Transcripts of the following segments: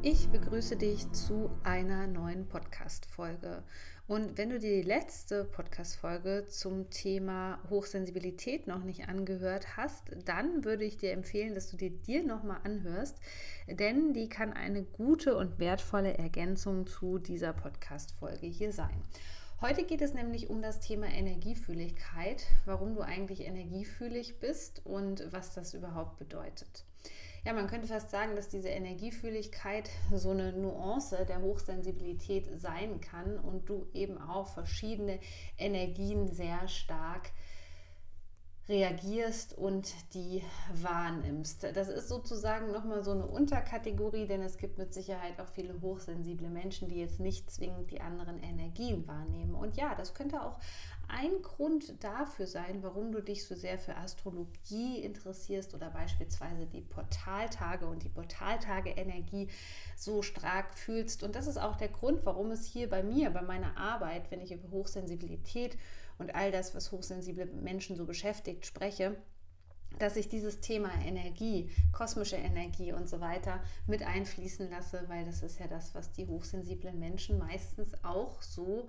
Ich begrüße dich zu einer neuen Podcast-Folge. Und wenn du dir die letzte Podcast-Folge zum Thema Hochsensibilität noch nicht angehört hast, dann würde ich dir empfehlen, dass du die dir nochmal anhörst, denn die kann eine gute und wertvolle Ergänzung zu dieser Podcast-Folge hier sein. Heute geht es nämlich um das Thema Energiefühligkeit, warum du eigentlich energiefühlig bist und was das überhaupt bedeutet ja, man könnte fast sagen, dass diese Energiefühligkeit so eine Nuance der Hochsensibilität sein kann und du eben auch verschiedene Energien sehr stark reagierst und die wahrnimmst. Das ist sozusagen nochmal so eine Unterkategorie, denn es gibt mit Sicherheit auch viele hochsensible Menschen, die jetzt nicht zwingend die anderen Energien wahrnehmen. Und ja, das könnte auch ein Grund dafür sein, warum du dich so sehr für Astrologie interessierst oder beispielsweise die Portaltage und die Portaltage-Energie so stark fühlst. Und das ist auch der Grund, warum es hier bei mir, bei meiner Arbeit, wenn ich über Hochsensibilität und all das, was hochsensible Menschen so beschäftigt, spreche, dass ich dieses Thema Energie, kosmische Energie und so weiter mit einfließen lasse, weil das ist ja das, was die hochsensiblen Menschen meistens auch so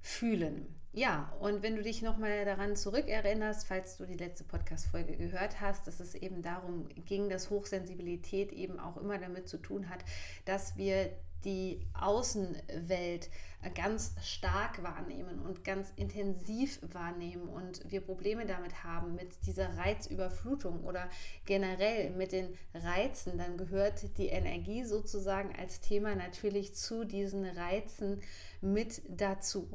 fühlen. Ja, und wenn du dich nochmal daran zurückerinnerst, falls du die letzte Podcast-Folge gehört hast, dass es eben darum ging, dass Hochsensibilität eben auch immer damit zu tun hat, dass wir die Außenwelt ganz stark wahrnehmen und ganz intensiv wahrnehmen und wir Probleme damit haben mit dieser Reizüberflutung oder generell mit den Reizen, dann gehört die Energie sozusagen als Thema natürlich zu diesen Reizen mit dazu.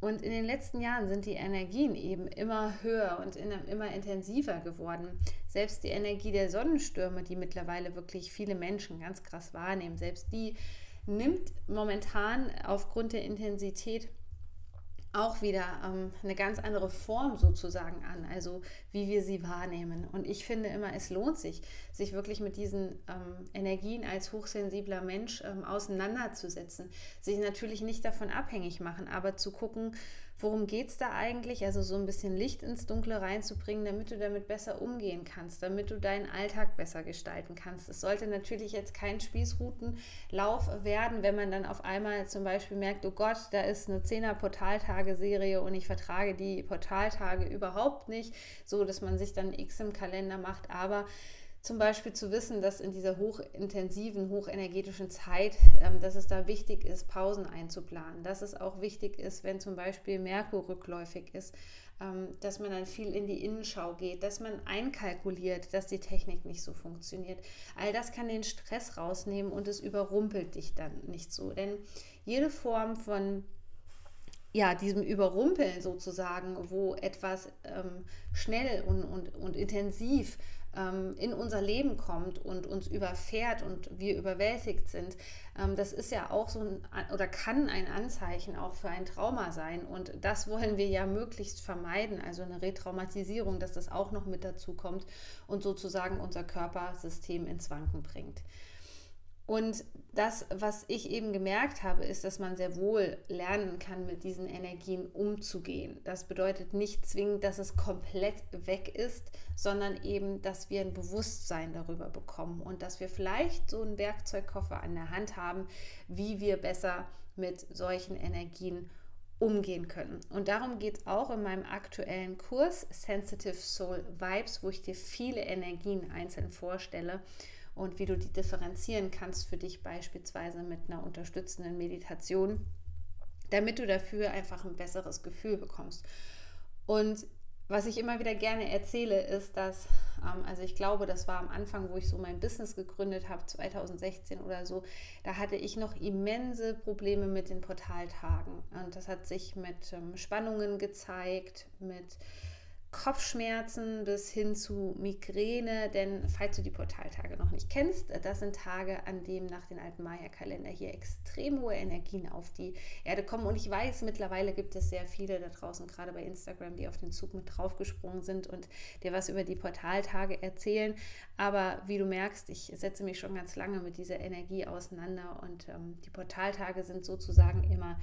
Und in den letzten Jahren sind die Energien eben immer höher und immer intensiver geworden. Selbst die Energie der Sonnenstürme, die mittlerweile wirklich viele Menschen ganz krass wahrnehmen, selbst die nimmt momentan aufgrund der Intensität auch wieder ähm, eine ganz andere Form sozusagen an, also wie wir sie wahrnehmen. Und ich finde immer, es lohnt sich, sich wirklich mit diesen ähm, Energien als hochsensibler Mensch ähm, auseinanderzusetzen. Sich natürlich nicht davon abhängig machen, aber zu gucken, worum geht es da eigentlich? Also so ein bisschen Licht ins Dunkle reinzubringen, damit du damit besser umgehen kannst, damit du deinen Alltag besser gestalten kannst. Es sollte natürlich jetzt kein Spießrutenlauf werden, wenn man dann auf einmal zum Beispiel merkt, oh Gott, da ist eine 10er Portaltage-Serie und ich vertrage die Portaltage überhaupt nicht, so dass man sich dann X im Kalender macht. Aber zum Beispiel zu wissen, dass in dieser hochintensiven, hochenergetischen Zeit, ähm, dass es da wichtig ist, Pausen einzuplanen, dass es auch wichtig ist, wenn zum Beispiel Merkur rückläufig ist, ähm, dass man dann viel in die Innenschau geht, dass man einkalkuliert, dass die Technik nicht so funktioniert. All das kann den Stress rausnehmen und es überrumpelt dich dann nicht so. Denn jede Form von ja, diesem Überrumpeln sozusagen, wo etwas ähm, schnell und, und, und intensiv ähm, in unser Leben kommt und uns überfährt und wir überwältigt sind, ähm, das ist ja auch so ein oder kann ein Anzeichen auch für ein Trauma sein. Und das wollen wir ja möglichst vermeiden, also eine Retraumatisierung, dass das auch noch mit dazu kommt und sozusagen unser Körpersystem ins Wanken bringt. Und das, was ich eben gemerkt habe, ist, dass man sehr wohl lernen kann, mit diesen Energien umzugehen. Das bedeutet nicht zwingend, dass es komplett weg ist, sondern eben, dass wir ein Bewusstsein darüber bekommen und dass wir vielleicht so einen Werkzeugkoffer an der Hand haben, wie wir besser mit solchen Energien umgehen können. Und darum geht es auch in meinem aktuellen Kurs Sensitive Soul Vibes, wo ich dir viele Energien einzeln vorstelle und wie du die differenzieren kannst für dich beispielsweise mit einer unterstützenden Meditation, damit du dafür einfach ein besseres Gefühl bekommst. Und was ich immer wieder gerne erzähle, ist, dass, ähm, also ich glaube, das war am Anfang, wo ich so mein Business gegründet habe, 2016 oder so, da hatte ich noch immense Probleme mit den Portaltagen. Und das hat sich mit ähm, Spannungen gezeigt, mit Kopfschmerzen bis hin zu Migräne, denn falls du die Portaltage noch nicht kennst, das sind Tage, an denen nach dem alten Maya-Kalender hier extrem hohe Energien auf die Erde kommen. Und ich weiß, mittlerweile gibt es sehr viele da draußen, gerade bei Instagram, die auf den Zug mit draufgesprungen sind und dir was über die Portaltage erzählen. Aber wie du merkst, ich setze mich schon ganz lange mit dieser Energie auseinander und ähm, die Portaltage sind sozusagen immer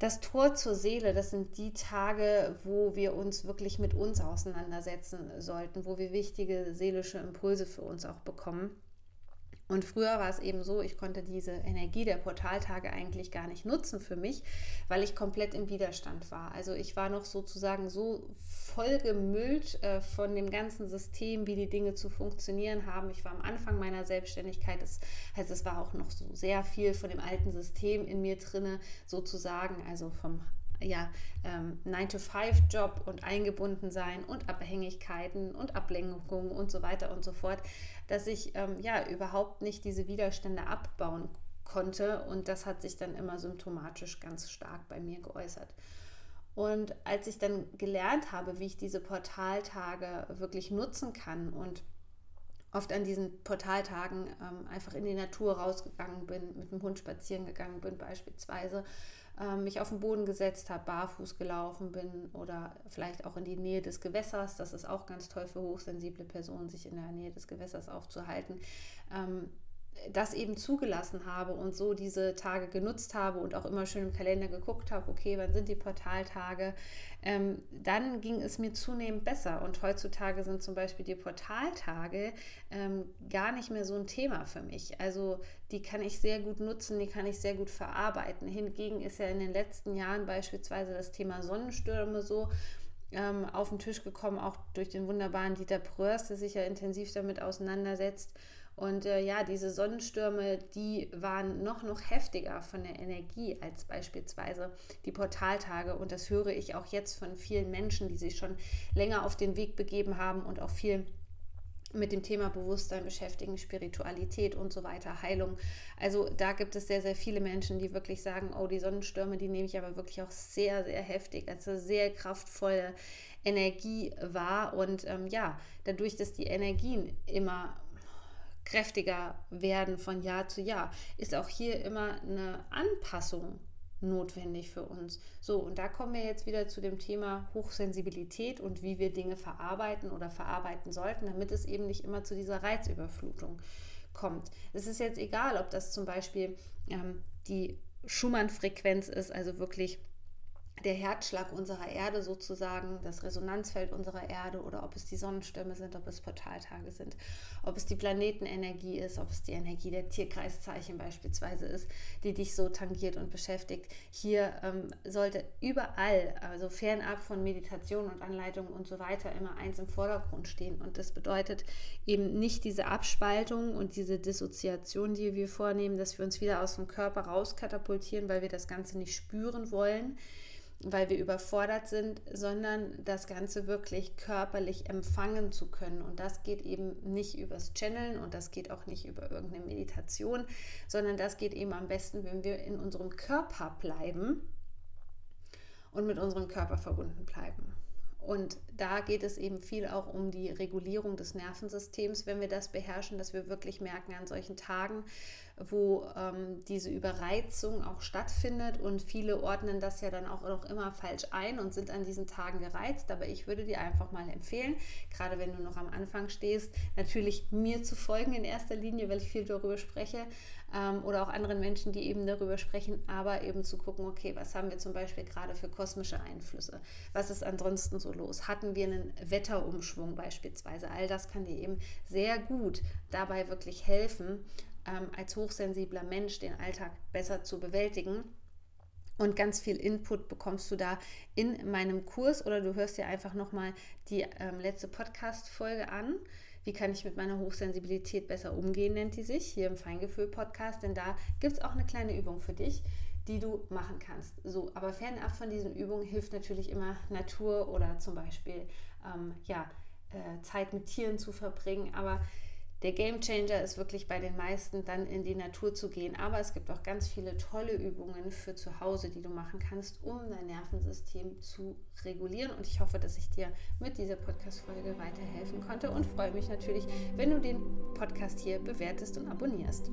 das Tor zur Seele, das sind die Tage, wo wir uns wirklich mit uns auseinandersetzen sollten, wo wir wichtige seelische Impulse für uns auch bekommen. Und früher war es eben so, ich konnte diese Energie der Portaltage eigentlich gar nicht nutzen für mich, weil ich komplett im Widerstand war. Also ich war noch sozusagen so voll gemüllt äh, von dem ganzen System, wie die Dinge zu funktionieren haben. Ich war am Anfang meiner Selbstständigkeit, das heißt, es war auch noch so sehr viel von dem alten System in mir drinne, sozusagen, also vom ja, ähm, 9-to-5-Job und eingebunden sein und Abhängigkeiten und Ablenkungen und so weiter und so fort, dass ich ähm, ja überhaupt nicht diese Widerstände abbauen konnte und das hat sich dann immer symptomatisch ganz stark bei mir geäußert. Und als ich dann gelernt habe, wie ich diese Portaltage wirklich nutzen kann und oft an diesen Portaltagen ähm, einfach in die Natur rausgegangen bin, mit dem Hund spazieren gegangen bin beispielsweise, mich auf den Boden gesetzt habe, barfuß gelaufen bin oder vielleicht auch in die Nähe des Gewässers. Das ist auch ganz toll für hochsensible Personen, sich in der Nähe des Gewässers aufzuhalten. Das eben zugelassen habe und so diese Tage genutzt habe und auch immer schön im Kalender geguckt habe, okay, wann sind die Portaltage, ähm, dann ging es mir zunehmend besser. Und heutzutage sind zum Beispiel die Portaltage ähm, gar nicht mehr so ein Thema für mich. Also die kann ich sehr gut nutzen, die kann ich sehr gut verarbeiten. Hingegen ist ja in den letzten Jahren beispielsweise das Thema Sonnenstürme so, ähm, auf den Tisch gekommen, auch durch den wunderbaren Dieter Pröers, der sich ja intensiv damit auseinandersetzt. Und äh, ja, diese Sonnenstürme, die waren noch, noch heftiger von der Energie als beispielsweise die Portaltage. Und das höre ich auch jetzt von vielen Menschen, die sich schon länger auf den Weg begeben haben und auch viel mit dem Thema Bewusstsein beschäftigen, Spiritualität und so weiter, Heilung. Also da gibt es sehr, sehr viele Menschen, die wirklich sagen, oh, die Sonnenstürme, die nehme ich aber wirklich auch sehr, sehr heftig, als sehr kraftvolle Energie wahr. Und ähm, ja, dadurch, dass die Energien immer kräftiger werden von Jahr zu Jahr, ist auch hier immer eine Anpassung notwendig für uns. So, und da kommen wir jetzt wieder zu dem Thema Hochsensibilität und wie wir Dinge verarbeiten oder verarbeiten sollten, damit es eben nicht immer zu dieser Reizüberflutung kommt. Es ist jetzt egal, ob das zum Beispiel ähm, die Schumann-Frequenz ist, also wirklich der Herzschlag unserer Erde sozusagen, das Resonanzfeld unserer Erde oder ob es die Sonnenstürme sind, ob es Portaltage sind, ob es die Planetenenergie ist, ob es die Energie der Tierkreiszeichen beispielsweise ist, die dich so tangiert und beschäftigt. Hier ähm, sollte überall, also fernab von Meditation und Anleitungen und so weiter, immer eins im Vordergrund stehen. Und das bedeutet eben nicht diese Abspaltung und diese Dissoziation, die wir vornehmen, dass wir uns wieder aus dem Körper rauskatapultieren, weil wir das Ganze nicht spüren wollen weil wir überfordert sind, sondern das Ganze wirklich körperlich empfangen zu können. Und das geht eben nicht übers Channeln und das geht auch nicht über irgendeine Meditation, sondern das geht eben am besten, wenn wir in unserem Körper bleiben und mit unserem Körper verbunden bleiben. Und da geht es eben viel auch um die Regulierung des Nervensystems, wenn wir das beherrschen, dass wir wirklich merken an solchen Tagen, wo ähm, diese Überreizung auch stattfindet und viele ordnen das ja dann auch noch immer falsch ein und sind an diesen Tagen gereizt. Aber ich würde dir einfach mal empfehlen, gerade wenn du noch am Anfang stehst, natürlich mir zu folgen in erster Linie, weil ich viel darüber spreche ähm, oder auch anderen Menschen, die eben darüber sprechen, aber eben zu gucken, okay, was haben wir zum Beispiel gerade für kosmische Einflüsse? Was ist ansonsten so los? Hatten wir einen Wetterumschwung beispielsweise? All das kann dir eben sehr gut dabei wirklich helfen, ähm, als hochsensibler Mensch den Alltag besser zu bewältigen. Und ganz viel Input bekommst du da in meinem Kurs oder du hörst dir einfach nochmal die ähm, letzte Podcast-Folge an. Wie kann ich mit meiner Hochsensibilität besser umgehen, nennt die sich hier im Feingefühl-Podcast. Denn da gibt es auch eine kleine Übung für dich, die du machen kannst. So, aber fernab von diesen Übungen hilft natürlich immer Natur oder zum Beispiel ähm, ja, äh, Zeit mit Tieren zu verbringen. Aber Der Game Changer ist wirklich bei den meisten dann in die Natur zu gehen. Aber es gibt auch ganz viele tolle Übungen für zu Hause, die du machen kannst, um dein Nervensystem zu regulieren. Und ich hoffe, dass ich dir mit dieser Podcast-Folge weiterhelfen konnte und freue mich natürlich, wenn du den Podcast hier bewertest und abonnierst.